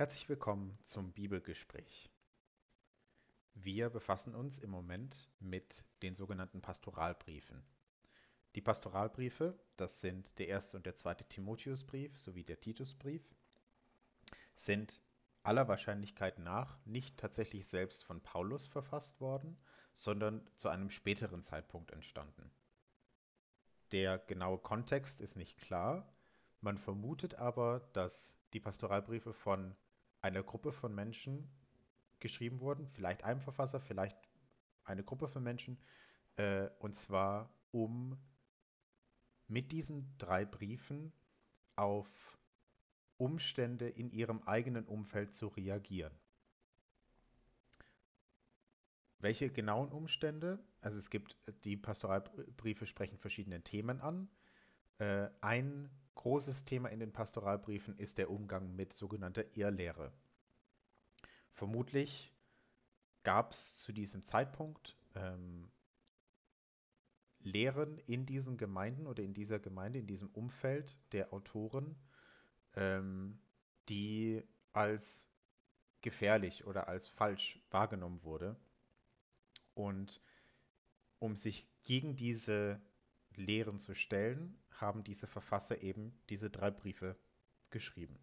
Herzlich willkommen zum Bibelgespräch. Wir befassen uns im Moment mit den sogenannten Pastoralbriefen. Die Pastoralbriefe, das sind der erste und der zweite Timotheusbrief sowie der Titusbrief, sind aller Wahrscheinlichkeit nach nicht tatsächlich selbst von Paulus verfasst worden, sondern zu einem späteren Zeitpunkt entstanden. Der genaue Kontext ist nicht klar, man vermutet aber, dass die Pastoralbriefe von einer Gruppe von Menschen geschrieben wurden, vielleicht einem Verfasser, vielleicht eine Gruppe von Menschen, äh, und zwar um mit diesen drei Briefen auf Umstände in ihrem eigenen Umfeld zu reagieren. Welche genauen Umstände? Also es gibt, die Pastoralbriefe sprechen verschiedene Themen an. Äh, ein großes Thema in den Pastoralbriefen ist der Umgang mit sogenannter Irrlehre. Vermutlich gab es zu diesem Zeitpunkt ähm, Lehren in diesen Gemeinden oder in dieser Gemeinde, in diesem Umfeld der Autoren, ähm, die als gefährlich oder als falsch wahrgenommen wurde. Und um sich gegen diese Lehren zu stellen, haben diese Verfasser eben diese drei Briefe geschrieben.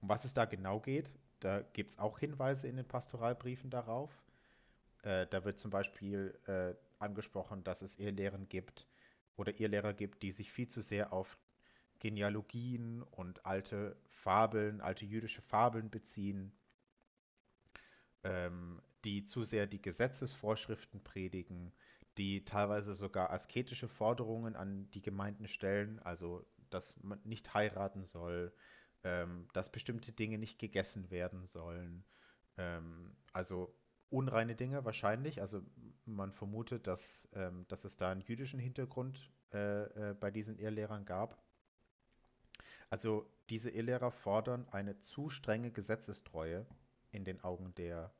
Um was es da genau geht, da gibt es auch Hinweise in den Pastoralbriefen darauf. Äh, da wird zum Beispiel äh, angesprochen, dass es Irrlehren gibt oder Irrlehrer gibt, die sich viel zu sehr auf Genealogien und alte Fabeln, alte jüdische Fabeln beziehen, ähm, die zu sehr die Gesetzesvorschriften predigen, die teilweise sogar asketische Forderungen an die Gemeinden stellen, also dass man nicht heiraten soll, ähm, dass bestimmte Dinge nicht gegessen werden sollen. Ähm, also unreine Dinge wahrscheinlich. Also man vermutet, dass, ähm, dass es da einen jüdischen Hintergrund äh, äh, bei diesen Irrlehrern gab. Also diese Irrlehrer fordern eine zu strenge Gesetzestreue in den Augen der,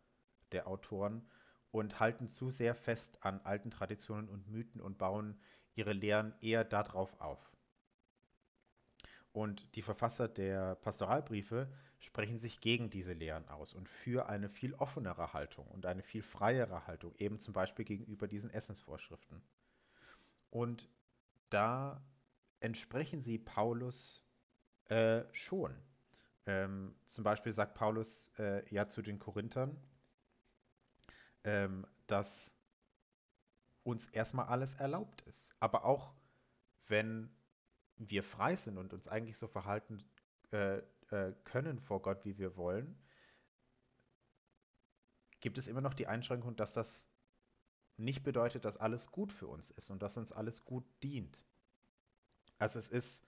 der Autoren und halten zu sehr fest an alten Traditionen und Mythen und bauen ihre Lehren eher darauf auf. Und die Verfasser der Pastoralbriefe sprechen sich gegen diese Lehren aus und für eine viel offenere Haltung und eine viel freiere Haltung, eben zum Beispiel gegenüber diesen Essensvorschriften. Und da entsprechen sie Paulus äh, schon. Ähm, zum Beispiel sagt Paulus äh, ja zu den Korinthern, ähm, dass uns erstmal alles erlaubt ist. Aber auch wenn wir frei sind und uns eigentlich so verhalten äh, äh, können vor Gott, wie wir wollen, gibt es immer noch die Einschränkung, dass das nicht bedeutet, dass alles gut für uns ist und dass uns alles gut dient. Also es ist,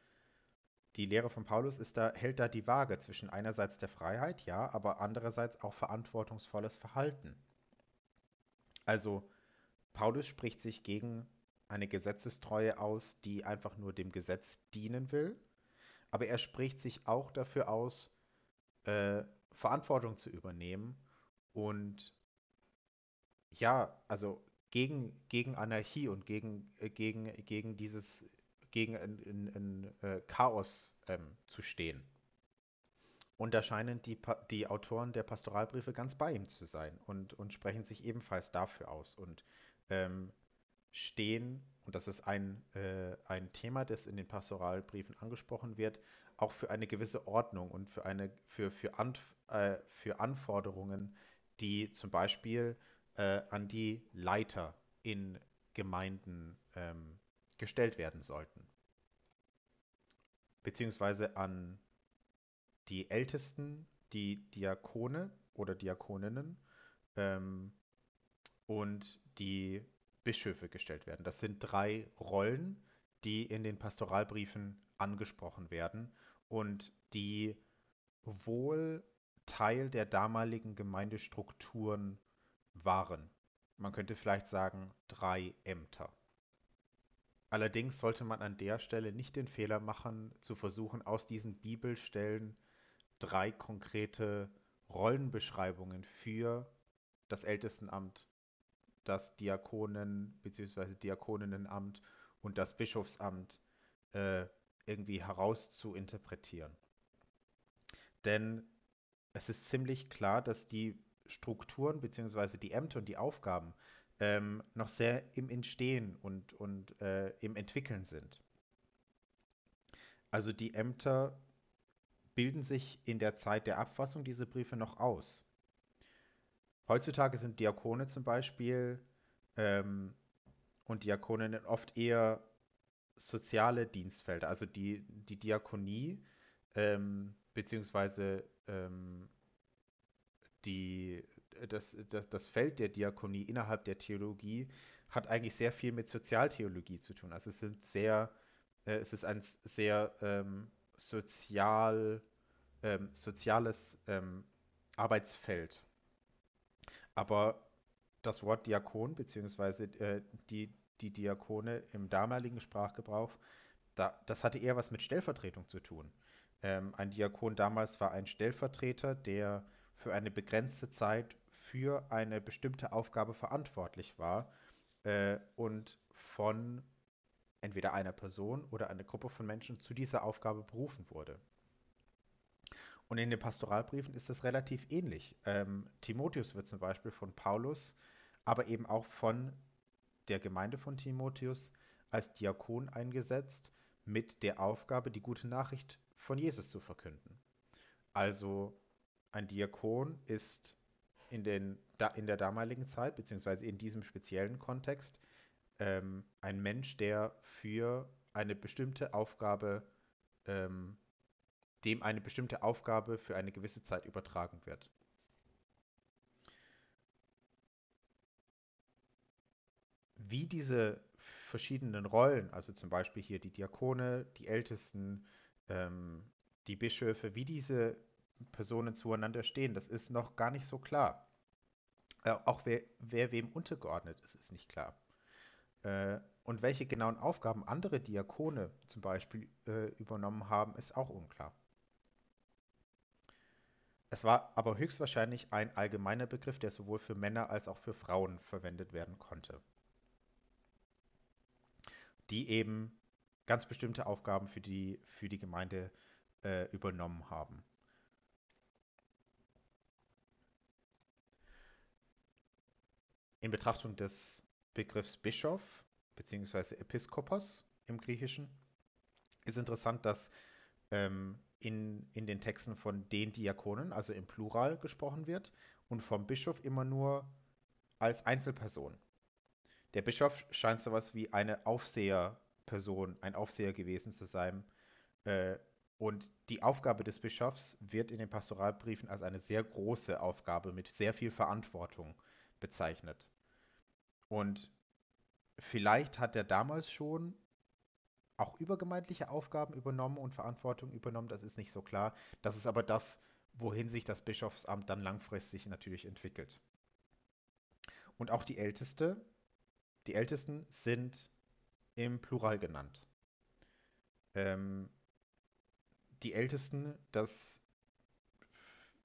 die Lehre von Paulus ist da, hält da die Waage zwischen einerseits der Freiheit, ja, aber andererseits auch verantwortungsvolles Verhalten. Also Paulus spricht sich gegen eine Gesetzestreue aus, die einfach nur dem Gesetz dienen will, aber er spricht sich auch dafür aus, äh, Verantwortung zu übernehmen und ja, also gegen, gegen Anarchie und gegen, äh, gegen, gegen dieses, gegen ein, ein, ein äh, Chaos ähm, zu stehen. Und da scheinen die, die Autoren der Pastoralbriefe ganz bei ihm zu sein und, und sprechen sich ebenfalls dafür aus und ähm, stehen, und das ist ein, äh, ein Thema, das in den Pastoralbriefen angesprochen wird, auch für eine gewisse Ordnung und für, eine, für, für, Anf äh, für Anforderungen, die zum Beispiel äh, an die Leiter in Gemeinden ähm, gestellt werden sollten. Beziehungsweise an die Ältesten, die Diakone oder Diakoninnen ähm, und die Bischöfe gestellt werden. Das sind drei Rollen, die in den Pastoralbriefen angesprochen werden und die wohl Teil der damaligen Gemeindestrukturen waren. Man könnte vielleicht sagen drei Ämter. Allerdings sollte man an der Stelle nicht den Fehler machen, zu versuchen, aus diesen Bibelstellen drei konkrete Rollenbeschreibungen für das Ältestenamt, das Diakonen- bzw. Diakoninnenamt und das Bischofsamt äh, irgendwie herauszuinterpretieren. denn es ist ziemlich klar, dass die Strukturen bzw. die Ämter und die Aufgaben ähm, noch sehr im Entstehen und, und äh, im Entwickeln sind. Also die Ämter bilden sich in der Zeit der Abfassung dieser Briefe noch aus. Heutzutage sind Diakone zum Beispiel ähm, und Diakoninnen oft eher soziale Dienstfelder. Also die, die Diakonie ähm, beziehungsweise ähm, das, das, das Feld der Diakonie innerhalb der Theologie hat eigentlich sehr viel mit Sozialtheologie zu tun. Also es sind sehr, äh, es ist ein sehr ähm, sozial, ähm, soziales ähm, Arbeitsfeld. Aber das Wort Diakon beziehungsweise äh, die, die Diakone im damaligen Sprachgebrauch, da, das hatte eher was mit Stellvertretung zu tun. Ähm, ein Diakon damals war ein Stellvertreter, der für eine begrenzte Zeit für eine bestimmte Aufgabe verantwortlich war äh, und von entweder einer Person oder einer Gruppe von Menschen zu dieser Aufgabe berufen wurde. Und in den Pastoralbriefen ist das relativ ähnlich. Ähm, Timotheus wird zum Beispiel von Paulus, aber eben auch von der Gemeinde von Timotheus als Diakon eingesetzt mit der Aufgabe, die gute Nachricht von Jesus zu verkünden. Also ein Diakon ist in, den, in der damaligen Zeit, beziehungsweise in diesem speziellen Kontext, ähm, ein Mensch, der für eine bestimmte Aufgabe, ähm, dem eine bestimmte Aufgabe für eine gewisse Zeit übertragen wird. Wie diese verschiedenen Rollen, also zum Beispiel hier die Diakone, die Ältesten, ähm, die Bischöfe, wie diese Personen zueinander stehen, das ist noch gar nicht so klar. Äh, auch wer, wer, wem untergeordnet ist, ist nicht klar. Äh, und welche genauen Aufgaben andere Diakone zum Beispiel äh, übernommen haben, ist auch unklar. Es war aber höchstwahrscheinlich ein allgemeiner Begriff, der sowohl für Männer als auch für Frauen verwendet werden konnte, die eben ganz bestimmte Aufgaben für die, für die Gemeinde äh, übernommen haben. In Betrachtung des Begriffs Bischof bzw. Episkopos im Griechischen ist interessant, dass ähm, in, in den Texten von den Diakonen, also im Plural, gesprochen wird und vom Bischof immer nur als Einzelperson. Der Bischof scheint sowas wie eine Aufseherperson, ein Aufseher gewesen zu sein. Äh, und die Aufgabe des Bischofs wird in den Pastoralbriefen als eine sehr große Aufgabe mit sehr viel Verantwortung bezeichnet. Und vielleicht hat er damals schon auch übergemeindliche Aufgaben übernommen und Verantwortung übernommen, das ist nicht so klar. Das ist aber das, wohin sich das Bischofsamt dann langfristig natürlich entwickelt. Und auch die Älteste, die Ältesten sind im Plural genannt. Ähm, die Ältesten, das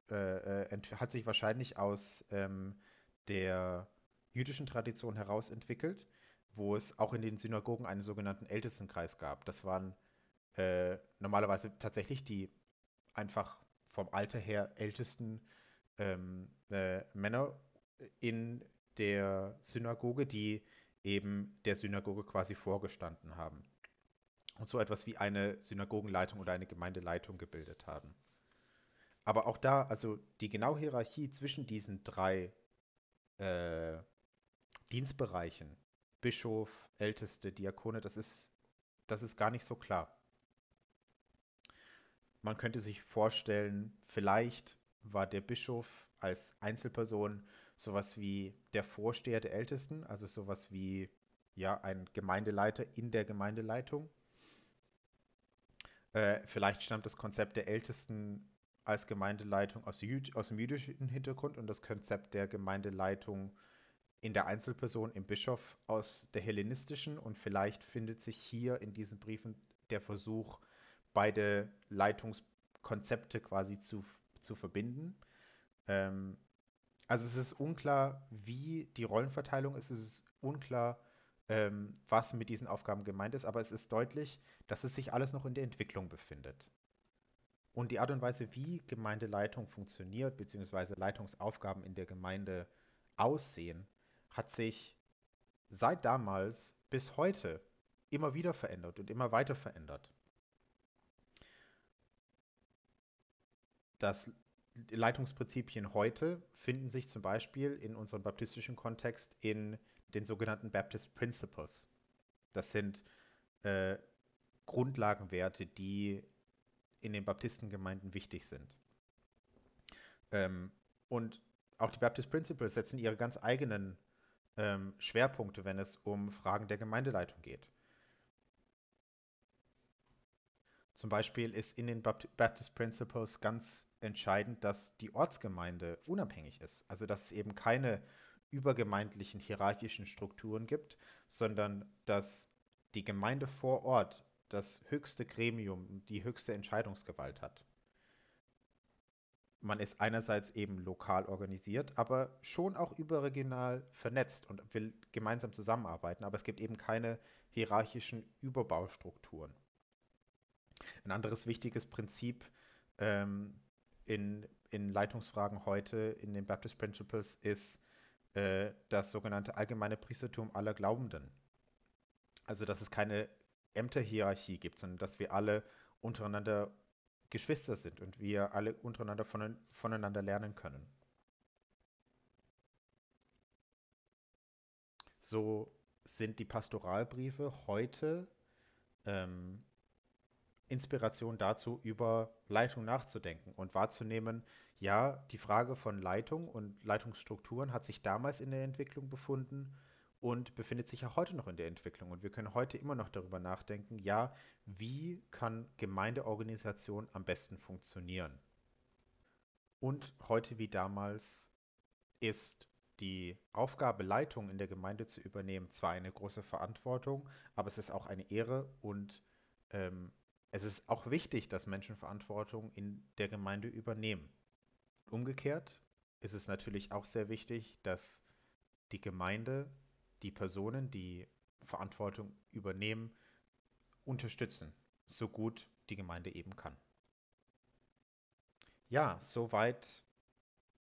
äh, äh hat sich wahrscheinlich aus ähm, der jüdischen Tradition heraus entwickelt wo es auch in den Synagogen einen sogenannten Ältestenkreis gab. Das waren äh, normalerweise tatsächlich die einfach vom Alter her ältesten ähm, äh, Männer in der Synagoge, die eben der Synagoge quasi vorgestanden haben und so etwas wie eine Synagogenleitung oder eine Gemeindeleitung gebildet haben. Aber auch da, also die genaue Hierarchie zwischen diesen drei äh, Dienstbereichen Bischof, Älteste, Diakone, das ist, das ist gar nicht so klar. Man könnte sich vorstellen, vielleicht war der Bischof als Einzelperson sowas wie der Vorsteher der Ältesten, also sowas wie ja ein Gemeindeleiter in der Gemeindeleitung. Äh, vielleicht stammt das Konzept der Ältesten als Gemeindeleitung aus, aus, dem jüdischen Hintergrund und das Konzept der Gemeindeleitung in der Einzelperson im Bischof aus der hellenistischen und vielleicht findet sich hier in diesen Briefen der Versuch, beide Leitungskonzepte quasi zu, zu verbinden. Ähm, also es ist unklar, wie die Rollenverteilung ist, es ist unklar, ähm, was mit diesen Aufgaben gemeint ist, aber es ist deutlich, dass es sich alles noch in der Entwicklung befindet. Und die Art und Weise, wie Gemeindeleitung funktioniert, beziehungsweise Leitungsaufgaben in der Gemeinde aussehen, hat sich seit damals bis heute immer wieder verändert und immer weiter verändert. Das Leitungsprinzipien heute finden sich zum Beispiel in unserem baptistischen Kontext in den sogenannten Baptist Principles. Das sind äh, Grundlagenwerte, die in den Baptistengemeinden wichtig sind. Ähm, und auch die Baptist Principles setzen ihre ganz eigenen ähm, Schwerpunkte, wenn es um Fragen der Gemeindeleitung geht. Zum Beispiel ist in den Baptist Principles ganz entscheidend, dass die Ortsgemeinde unabhängig ist. Also dass es eben keine übergemeindlichen hierarchischen Strukturen gibt, sondern dass die Gemeinde vor Ort das höchste Gremium, die höchste Entscheidungsgewalt hat. Man ist einerseits eben lokal organisiert, aber schon auch überregional vernetzt und will gemeinsam zusammenarbeiten, aber es gibt eben keine hierarchischen Überbaustrukturen. Ein anderes wichtiges Prinzip ähm, in, in Leitungsfragen heute in den Baptist Principles ist äh, das sogenannte allgemeine Priestertum aller Glaubenden. Also, dass es keine Ämterhierarchie gibt, sondern dass wir alle untereinander Geschwister sind und wir alle untereinander von, voneinander lernen können. So sind die Pastoralbriefe heute ähm, Inspiration dazu, über Leitung nachzudenken und wahrzunehmen, ja, die Frage von Leitung und Leitungsstrukturen hat sich damals in der Entwicklung befunden und befindet sich ja heute noch in der Entwicklung. Und wir können heute immer noch darüber nachdenken, ja, wie kann Gemeindeorganisation am besten funktionieren? Und heute wie damals ist die Aufgabe, Leitung in der Gemeinde zu übernehmen, zwar eine große Verantwortung, aber es ist auch eine Ehre und ähm, es ist auch wichtig, dass Menschen Verantwortung in der Gemeinde übernehmen. Umgekehrt ist es natürlich auch sehr wichtig, dass die Gemeinde die Personen, die Verantwortung übernehmen, unterstützen, so gut die Gemeinde eben kann. Ja, soweit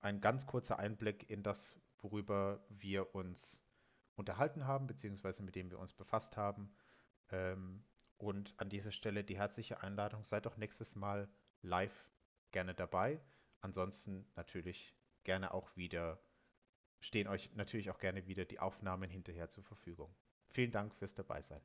ein ganz kurzer Einblick in das, worüber wir uns unterhalten haben, beziehungsweise mit dem wir uns befasst haben. Ähm, und an dieser Stelle die herzliche Einladung, seid doch nächstes Mal live gerne dabei. Ansonsten natürlich gerne auch wieder, stehen euch natürlich auch gerne wieder die Aufnahmen hinterher zur Verfügung. Vielen Dank fürs Dabeisein.